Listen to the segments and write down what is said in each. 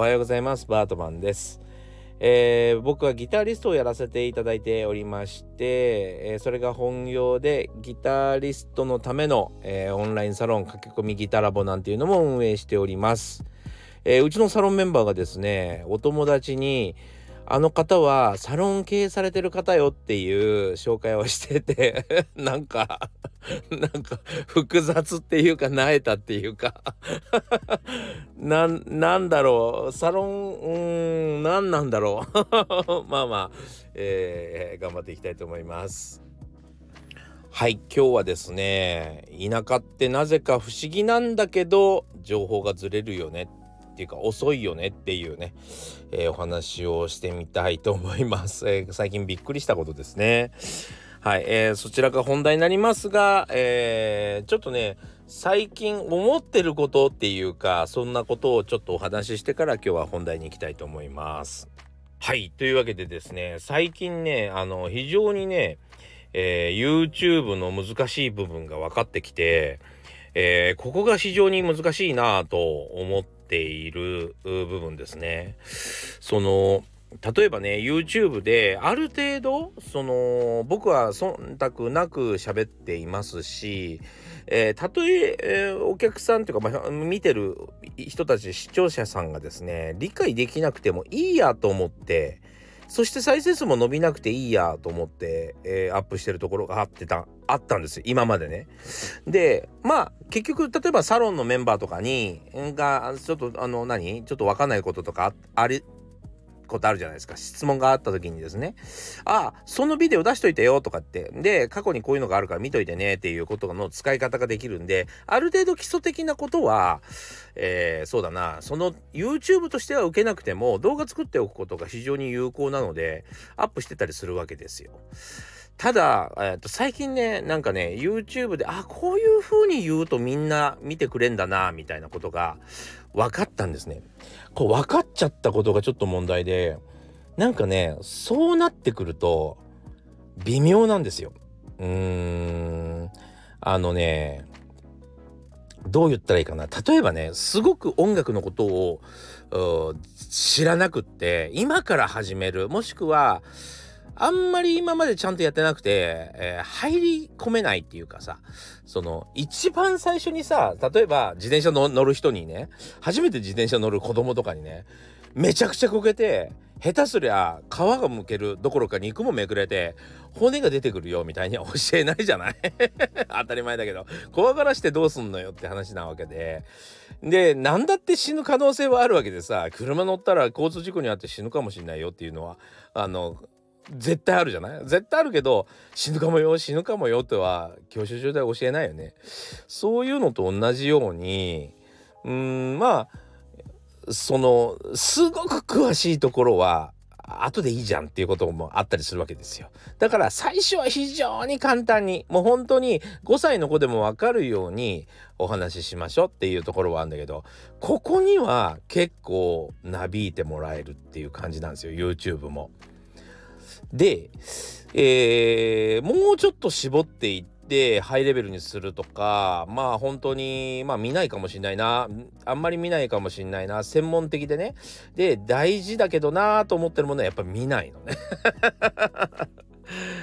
おはようございます。バートマンです。えー、僕はギタリストをやらせていただいておりまして、えー、それが本業でギタリストのための、えー、オンラインサロン駆け込みギタラボなんていうのも運営しております。えうちのサロンメンバーがですね、お友達にあの方はサロン経営されてる方よっていう紹介をしてて なんかなんか複雑っていうかなえたっていうか。ななんだろう。サロンうん何なんだろう。まあまあ、えー、頑張っていきたいと思います。はい今日はですね田舎ってなぜか不思議なんだけど情報がずれるよねっていうか遅いよねっていうね、えー、お話をしてみたいと思います、えー、最近びっくりしたことですね。はい、えー、そちらが本題になりますが、えー、ちょっとね最近思ってることっていうかそんなことをちょっとお話ししてから今日は本題に行きたいと思います。はいというわけでですね最近ねあの非常にね、えー、YouTube の難しい部分が分かってきてえー、ここが非常に難しいなと思っている部分ですね。その例えばね YouTube である程度その僕は忖度なく喋っていますし、えー、たとええー、お客さんというか、まあ、見てる人たち視聴者さんがですね理解できなくてもいいやと思ってそして再生数も伸びなくていいやと思って、えー、アップしてるところがあってたあったんですよ今までね。でまあ結局例えばサロンのメンバーとかにがちょっとあの何？ちょっと分かんないこととかありことあるじゃないですか。質問があった時にですね。あそのビデオ出しといてよとかって。で過去にこういうのがあるから見といてねっていうことの使い方ができるんである程度基礎的なことは、えー、そうだな。その YouTube としては受けなくても動画作っておくことが非常に有効なのでアップしてたりするわけですよ。ただ、えー、と最近ね、なんかね、YouTube で、あ、こういう風に言うとみんな見てくれんだな、みたいなことが分かったんですね。こう分かっちゃったことがちょっと問題で、なんかね、そうなってくると、微妙なんですよ。うーん、あのね、どう言ったらいいかな。例えばね、すごく音楽のことを知らなくって、今から始める、もしくは、あんまり今までちゃんとやってなくて、えー、入り込めないっていうかさ、その、一番最初にさ、例えば自転車の乗る人にね、初めて自転車乗る子供とかにね、めちゃくちゃこけて、下手すりゃ皮がむけるどころか肉もめくれて骨が出てくるよみたいには教えないじゃない？当たり前だけど怖がらしてどうすんのよって話なわけで。で何だって死ぬ可能性はあるわけでさ車乗ったら交通事故に遭って死ぬかもしんないよっていうのはあの絶対あるじゃない？絶対あるけど死ぬかもよ死ぬかもよとは教習所で教えないよね。そういうのと同じようにうんまあそのすごく詳しいところは後でいいじゃんっていうこともあったりするわけですよ。だから最初は非常に簡単にもう本当に5歳の子でも分かるようにお話ししましょうっていうところはあるんだけどここには結構なびいてもらえるっていう感じなんですよ YouTube も。で、えー、もうちょっと絞っていってハイレベルにするとかまあ本当にまあ見ないかもしんないな。あんまり見ないかもしんないな。専門的でね。で大事だけどなと思ってるものはやっぱ見ないのね。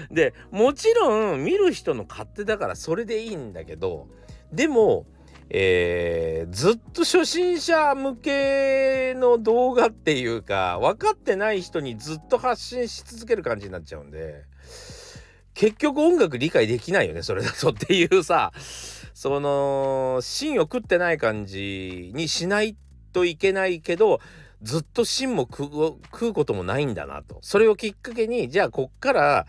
でもちろん見る人の勝手だからそれでいいんだけどでもえー、ずっと初心者向けの動画っていうか分かってない人にずっと発信し続ける感じになっちゃうんで結局音楽理解できないよねそれだとっていうさ その芯を食ってない感じにしないといけないけどずっと芯も食うこともないんだなと。それをきっかけにじゃあこっから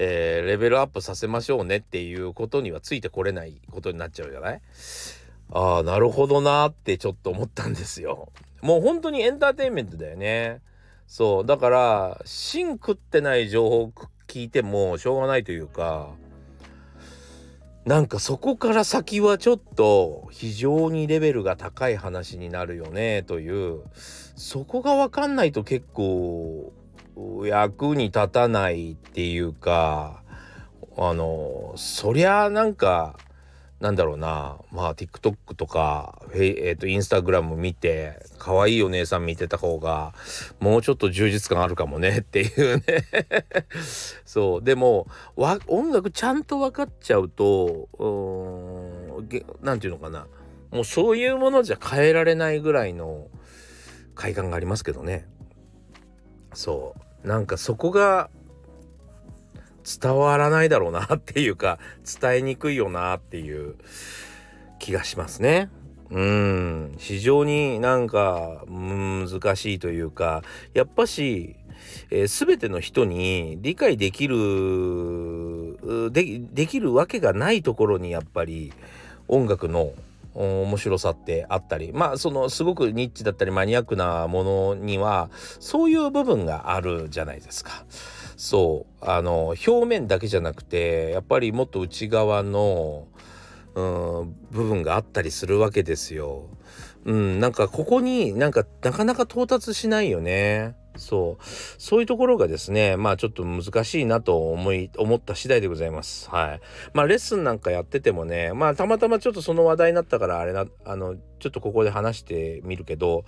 えー、レベルアップさせましょうねっていうことにはついてこれないことになっちゃうじゃない？ああ、なるほどなってちょっと思ったんですよ。もう本当にエンターテインメントだよね。そう。だから、芯食ってない情報聞いてもしょうがないというか、なんかそこから先はちょっと非常にレベルが高い話になるよねというそこが分かんないと結構役に立たないっていうかあのそりゃなんかなんだろうな。まあ TikTok とかえっ、ー、とインスタグラム見て可愛いお姉さん見てた方がもうちょっと充実感あるかもね っていうね。そう。でも音楽ちゃんと分かっちゃうと何て言うのかな。もうそういうものじゃ変えられないぐらいの快感がありますけどね。そう。なんかそこが伝わらないだろうなっていうか伝えにくいよなっていう気がしますね。うん非常になんか難しいというかやっぱし、えー、全ての人に理解できるでできるわけがないところにやっぱり音楽の面白さってあったりまあそのすごくニッチだったりマニアックなものにはそういう部分があるじゃないですか。そうあの表面だけじゃなくてやっぱりもっと内側の、うん、部分があったりするわけですよ。うん、なんかここになんかなかなか到達しないよね。そう。そういうところがですねまあちょっと難しいなと思い思った次第でございます。はい。まあレッスンなんかやっててもねまあたまたまちょっとその話題になったからあれなあのちょっとここで話してみるけど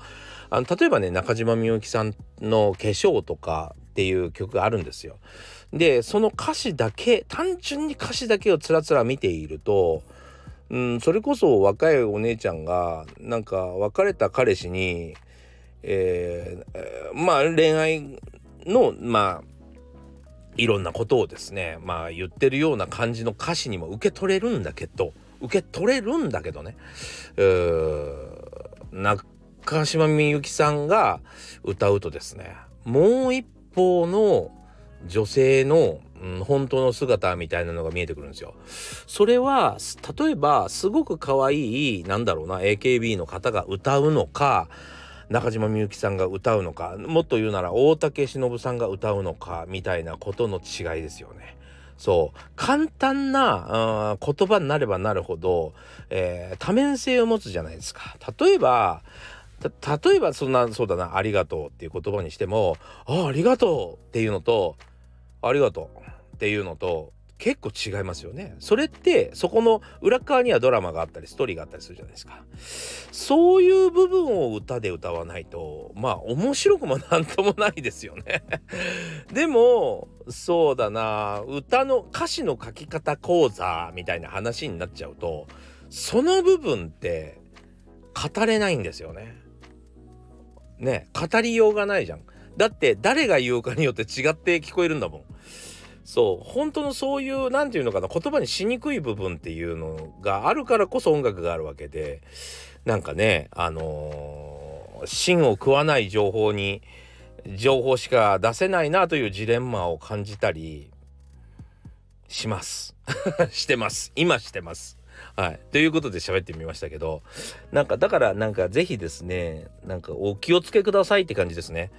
あの例えばね中島みゆきさんの「化粧」とかっていう曲があるんですよ。でその歌詞だけ単純に歌詞だけをつらつら見ているとうん、それこそ若いお姉ちゃんがなんか別れた彼氏にえー、まあ恋愛のまあいろんなことをですねまあ言ってるような感じの歌詞にも受け取れるんだけど受け取れるんだけどね、中島みゆきさんが歌うとですねもう一方の女性の、うん、本当の姿みたいなのが見えてくるんですよ。それは例えばすごく可愛いなんだろうな AKB の方が歌うのか中島みゆきさんが歌うのかもっと言うなら大竹しのぶさんが歌うのかみたいなことの違いですよね。そう簡単な言葉になればなるほど、えー、多面性を持つじゃないですか。例えば例えばそんなそうだな「ありがとう」っていう言葉にしても「あありがとう」っていうのと「ありがとう」っていうのと結構違いますよね。それってそこの裏側にはドラマがあったりストーリーがあったりするじゃないですか。そういう部分を歌で歌わないとまあ面白くもなんともないですよね。でもそうだな歌の歌詞の書き方講座みたいな話になっちゃうとその部分って語れないんですよね。ね語りようがないじゃん。だって誰が言うかによって違って聞こえるんだもん。そう本当のそういう何て言うのかな言葉にしにくい部分っていうのがあるからこそ音楽があるわけでなんかねあのー、芯を食わない情報に情報しか出せないなというジレンマを感じたりします。してます。今してます。はい。ということで喋ってみましたけど、なんか、だからなんかぜひですね、なんかお気をつけくださいって感じですね。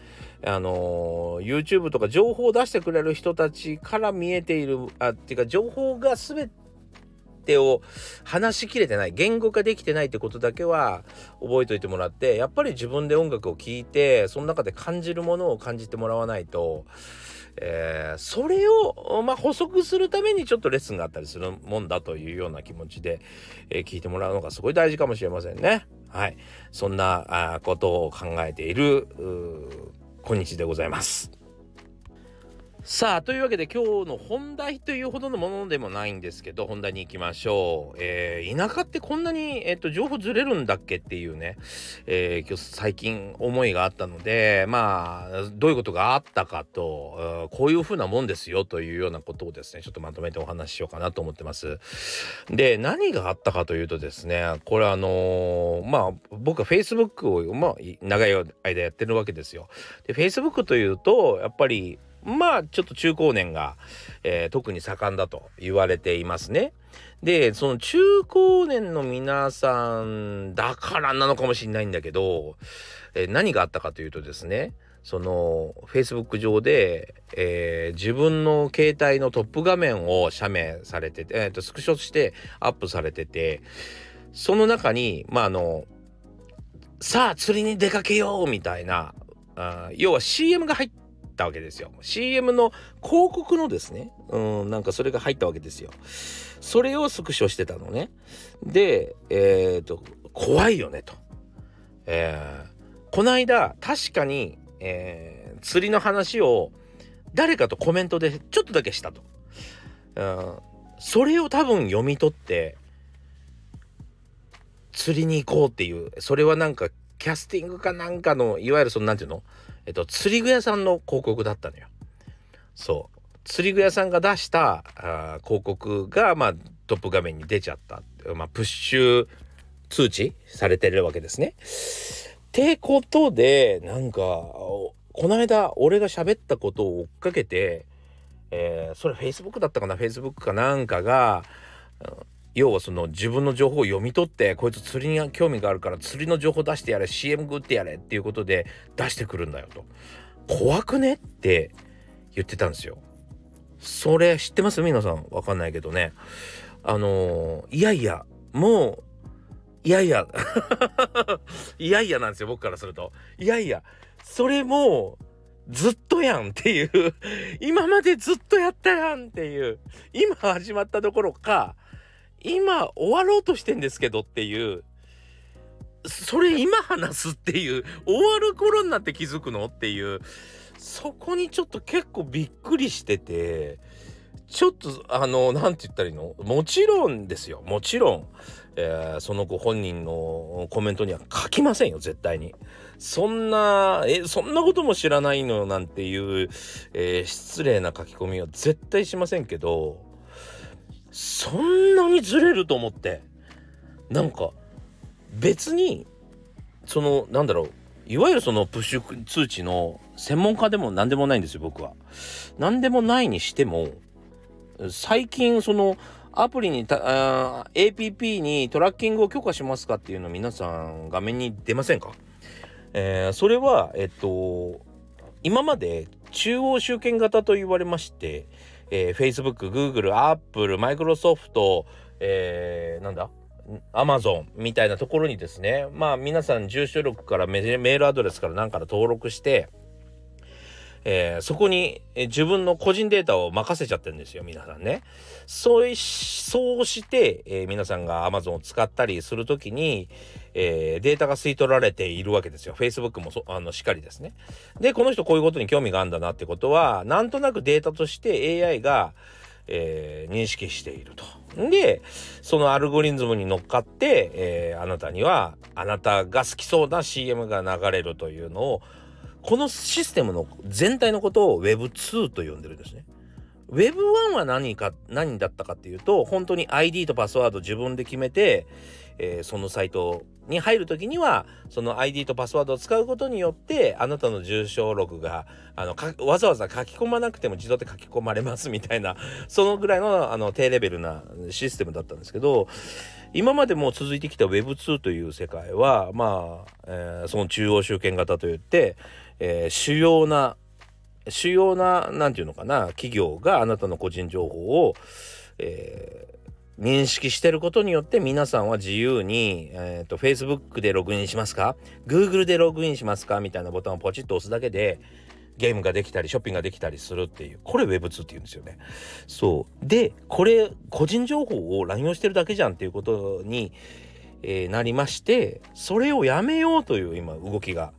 あのー、YouTube とか情報を出してくれる人たちから見えている、あ、っていうか情報が全てを話しきれてない、言語化できてないってことだけは覚えておいてもらって、やっぱり自分で音楽を聴いて、その中で感じるものを感じてもらわないと、えー、それを、まあ、補足するためにちょっとレッスンがあったりするもんだというような気持ちで、えー、聞いてもらうのがすごい大事かもしれませんね。はい。そんなことを考えている、今日でございます。さあというわけで今日の本題というほどのものでもないんですけど本題に行きましょう、えー、田舎ってこんなに、えーと、情報ずれるんだっけっていうね、えー、今日最近思いがあったのでまあどういうことがあったかとこういうふうなもんですよというようなことをですねちょっとまとめてお話ししようかなと思ってます。で何があったかというとですねこれあのー、まあ僕は Facebook を、まあ、長い間やってるわけですよ。で Facebook というとやっぱりまあちょっと中高年が、えー、特に盛んだと言われていますね。でその中高年の皆さんだからなのかもしれないんだけど、えー、何があったかというとですねその Facebook 上で、えー、自分の携帯のトップ画面を写メされてて、えー、とスクショしてアップされててその中にまああのさあ釣りに出かけようみたいなあ要は CM が入ってったわけですよ。CM の広告のですね、うん、なんかそれが入ったわけですよ。それをスクショしてたのね。で、えっ、と、怖いよねと。えー、この間、確かに、えー、釣りの話を誰かとコメントでちょっとだけしたと。うん、それを多分読み取って、釣りに行こうっていう、それはなんかキャスティングかなんかの、いわゆるその、なんていうの？えっと、釣り具屋さんの広告だったのよ。そう。釣り具屋さんが出したあ広告が、まあ、トップ画面に出ちゃった。まあ、プッシュ通知されてるわけですね。ってことで、なんか、この間、俺が喋ったことを追っかけて、えー、それ Facebook だったかな ?Facebook かなんかが、要はその自分の情報を読み取ってこいつ釣りに興味があるから釣りの情報出してやれ CM グってやれっていうことで出してくるんだよと。怖くねって言ってたんですよ。それ知ってます？皆さん。わかんないけどね。あのー、いやいやもういやいや いやいやなんですよ僕からすると。いやいやそれもうずっとやんっていう。今までずっとやったやんっていう。今始まったところか今終わろうとしてんですけどっていうそれ今話すっていう終わる頃になって気づくのっていうそこにちょっと結構びっくりしててちょっとあの何て言ったらいいの？もちろんですよ。もちろん、えー、その子本人のコメントには書きませんよ。絶対に。そんなえそんなことも知らないのなんていう、えー、失礼な書き込みは絶対しませんけどそんなにずれると思って。なんか別にそのなんだろう。いわゆるそのプッシュ通知の専門家でも何でもないんですよ僕は。何でもないにしても最近そのアプリにた APP にトラッキングを許可しますかっていうの皆さん画面に出ませんか？えー、それはえっと今まで中央集権型と言われましてえー、Facebook、Google、Apple、Microsoft、えー、なんだ？Amazon みたいなところにですね、まあ皆さん住所録からメールアドレスから何から登録して、えー、そこに、え自分の個人データを任せちゃってるんですよ、皆さんね。そうそうして、えー、皆さんが Amazon を使ったりするときに、えー、データが吸い取られているわけですよ。Facebook もそあのしっかりですね。で、この人こういうことに興味があるんだなってことは、なんとなくデータとして AI が、えー、認識していると。で、そのアルゴリズムに乗っかって、えー、あなたには、あなたが好きそうな CM が流れるというのを、このシステムの全体のことを Web2 と呼んでるんですね。Web1 は何か、何だったかっていうと、本当に ID とパスワード自分で決めて、えー、そのサイトに入る時には、その ID とパスワードを使うことによって、あなたの住所録が、あの、わざわざ書き込まなくても自動で書き込まれますみたいな、そのぐらいの、あの、低レベルなシステムだったんですけど、今までも続いてきた Web2 という世界は、まあ、えー、その中央集権型といって、えー、主要な主要な何て言うのかな企業があなたの個人情報を、えー、認識してることによって皆さんは自由に、えーと、Facebook でログインしますか？Google でログインしますか？みたいなボタンをポチッと押すだけでゲームができたりショッピングができたりするっていうこれ Web2 って言うんですよね。そう。でこれ個人情報を乱用してるだけじゃんっていうことに、えー、なりましてそれをやめようという今動きが。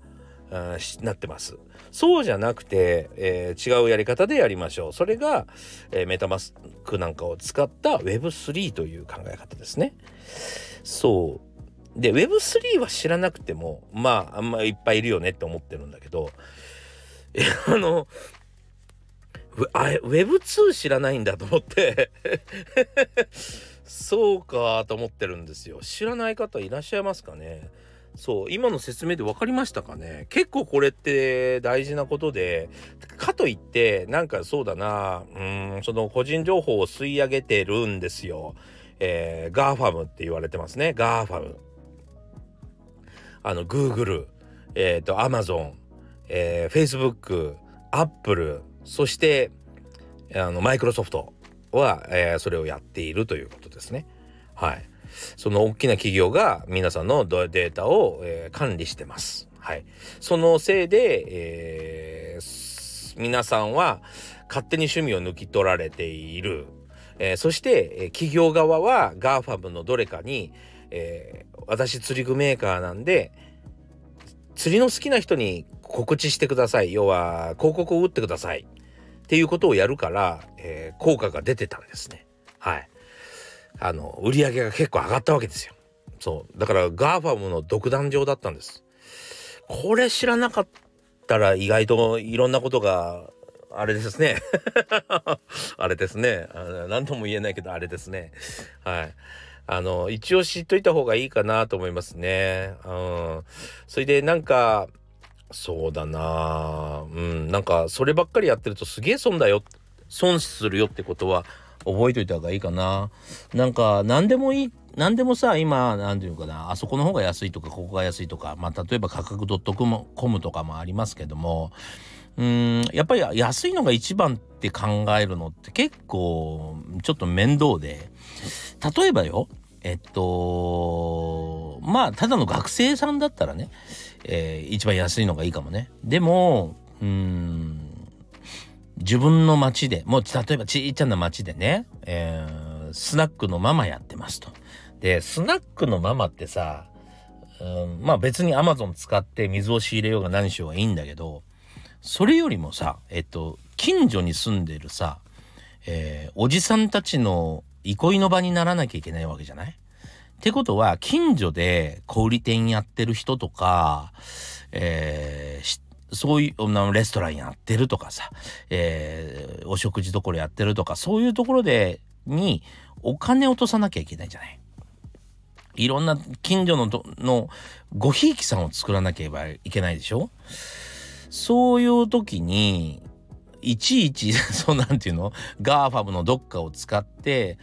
なってます。そうじゃなくて、えー、違うやり方でやりましょう。それが、えー、メタマスクなんかを使った Web3 という考え方ですね。そう。で、Web3 は知らなくても、まあ、あんまいっぱいいるよねって思ってるんだけど、あの、Web2 知らないんだと思って そうかと思ってるんですよ。知らない方いらっしゃいますかね？そう今の説明で分かりましたかね？結構これって大事なことでかといってなんかそうだなうんその個人情報を吸い上げてるんですよ。えー、ガーファムって言われてますねガーファム。あの Google えっ、ー、と Amazon、えー、Facebook Apple そしてあのマイクロソフトは、えー、それをやっているということですね。はい。その大きな企業が皆さんのデータを、えー、管理してます。はい。そのせいで、えー、皆さんは勝手に趣味を抜き取られている。えー、そして、え企業側は GAFAM のどれかに、え、私釣り具メーカーなんで釣りの好きな人に告知してください要は広告を打ってくださいっていうことをやるから、え、効果が出てたんですねはいあの売り上げが結構上がったわけですよ。そう。だから GAFAM の独壇場だったんです。これ知らなかったら意外といろんなことがあれですね。あれですね。何とも言えないけどあれですね。はい。あの一応知っといた方がいいかなと思いますね。うん。それでなんかそうだな。うん。なんかそればっかりやってるとすげえ損だよ。損するよってことは覚えといた方がいいかな。なんか何でもいい何でもさ今何て言うかな。あそこの方が安いとかここが安いとかまあ例えば価格 .com とかもありますけども。うんやっぱり安いのが一番って考えるのって結構ちょっと面倒で。例えばよえっとまあただの学生さんだったらね、えー、一番安いのがいいかもね。でもうん自分の町でもう例えばちっちゃな町でね、えー、スナックのママやってますと。でスナックのママってさうんまあ別にアマゾン使って水を仕入れようが何しようがいいんだけどそれよりもさえっと近所に住んでるさ、えー、おじさんたちの憩いの場にならなきゃいけないわけじゃない？ってことは近所で小売店やってる人とか、えー、そういうレストランやってるとかさ、えー、お食事どころやってるとかそういうところでにお金落とさなきゃいけないじゃない。いろんな近所ののごひいきさんを作らなければいけないでしょ？そういう時に、いちいち、そうなんていうの？ガーファムのどっかを使って、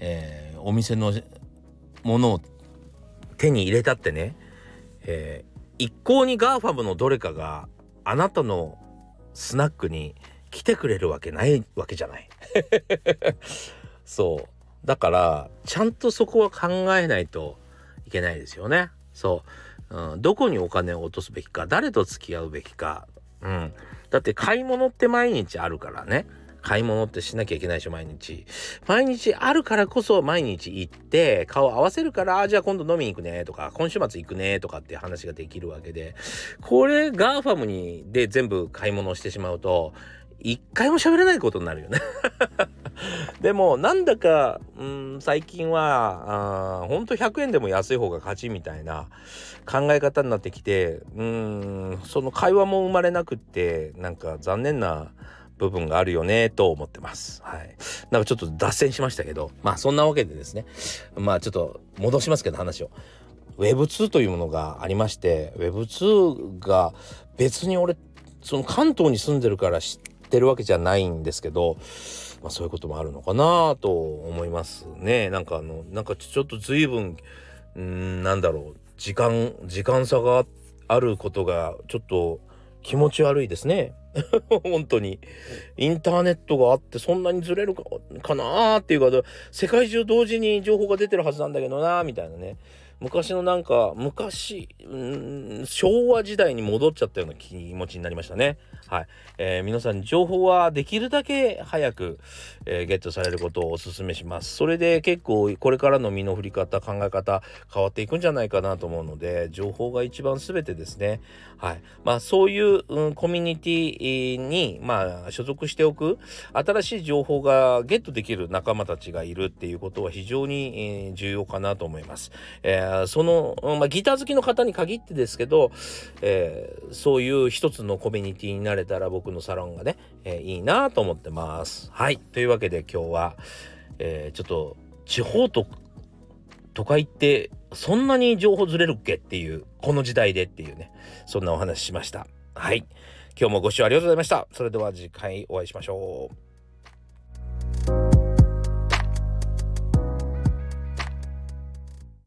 えー、お店のものを手に入れたってね、えー、一向にガーファムのどれかがあなたのスナックに来てくれるわけないわけじゃない。そう。だから、ちゃんとそこは考えないといけないですよね。そう。うん、どこにお金を落とすべきか誰と付き合うべきかうん。だって買い物って毎日あるからね。買い物ってしなきゃいけないでしょ、毎日。毎日あるからこそ毎日行って、顔合わせるから、じゃあ今度飲みに行くねとか、今週末行くねとかって話ができるわけで、これガーファムにで全部買い物をしてしまうと、一回も喋れないことになるよね でもなんだか、うん、最近はほんと100円でも安い方が勝ちみたいな考え方になってきてうんその会話も生まれなくってなんか残念な部分があるよねと思ってます。はい。なんかちょっと脱線しましたけどまあそんなわけでですねまあちょっと戻しますけど話を。Web2 というものがありまして Web2 が別に俺その関東に住んでるから知ってるわけじゃないんですけど、まあ、そういうこともあるのかなと思いますね。なんかあのなんかちょっと随分んなんだろう時間時間差があることがちょっと気持ち悪いですね。本当にインターネットがあってそんなにずれるかかなーっていうか世界中同時に情報が出てるはずなんだけどなーみたいなね昔のなんか昔ん昭和時代に戻っちゃったような気持ちになりましたね。はい、えー、皆さん情報はできるだけ早く、えー、ゲットされることをお勧めします。それで結構これからの身の振り方考え方変わっていくんじゃないかなと思うので情報が一番全てですね。はい、まあそういう、うん、コミュニティにまあ所属しておく新しい情報がゲットできる仲間たちがいるっていうことは非常に、えー、重要かなと思います。えーその、まあ、ギター好きの方に限ってですけど、えー、そういう一つのコミュニティになれたら僕のサロンがね、えー、いいなと思ってます。はい。というわけで今日は、えー、ちょっと地方と都会ってそんなに情報ずれるっけっていう、この時代でっていうね、そんなお話ししました。はい。今日もご視聴ありがとうございました。それでは次回お会いしましょう。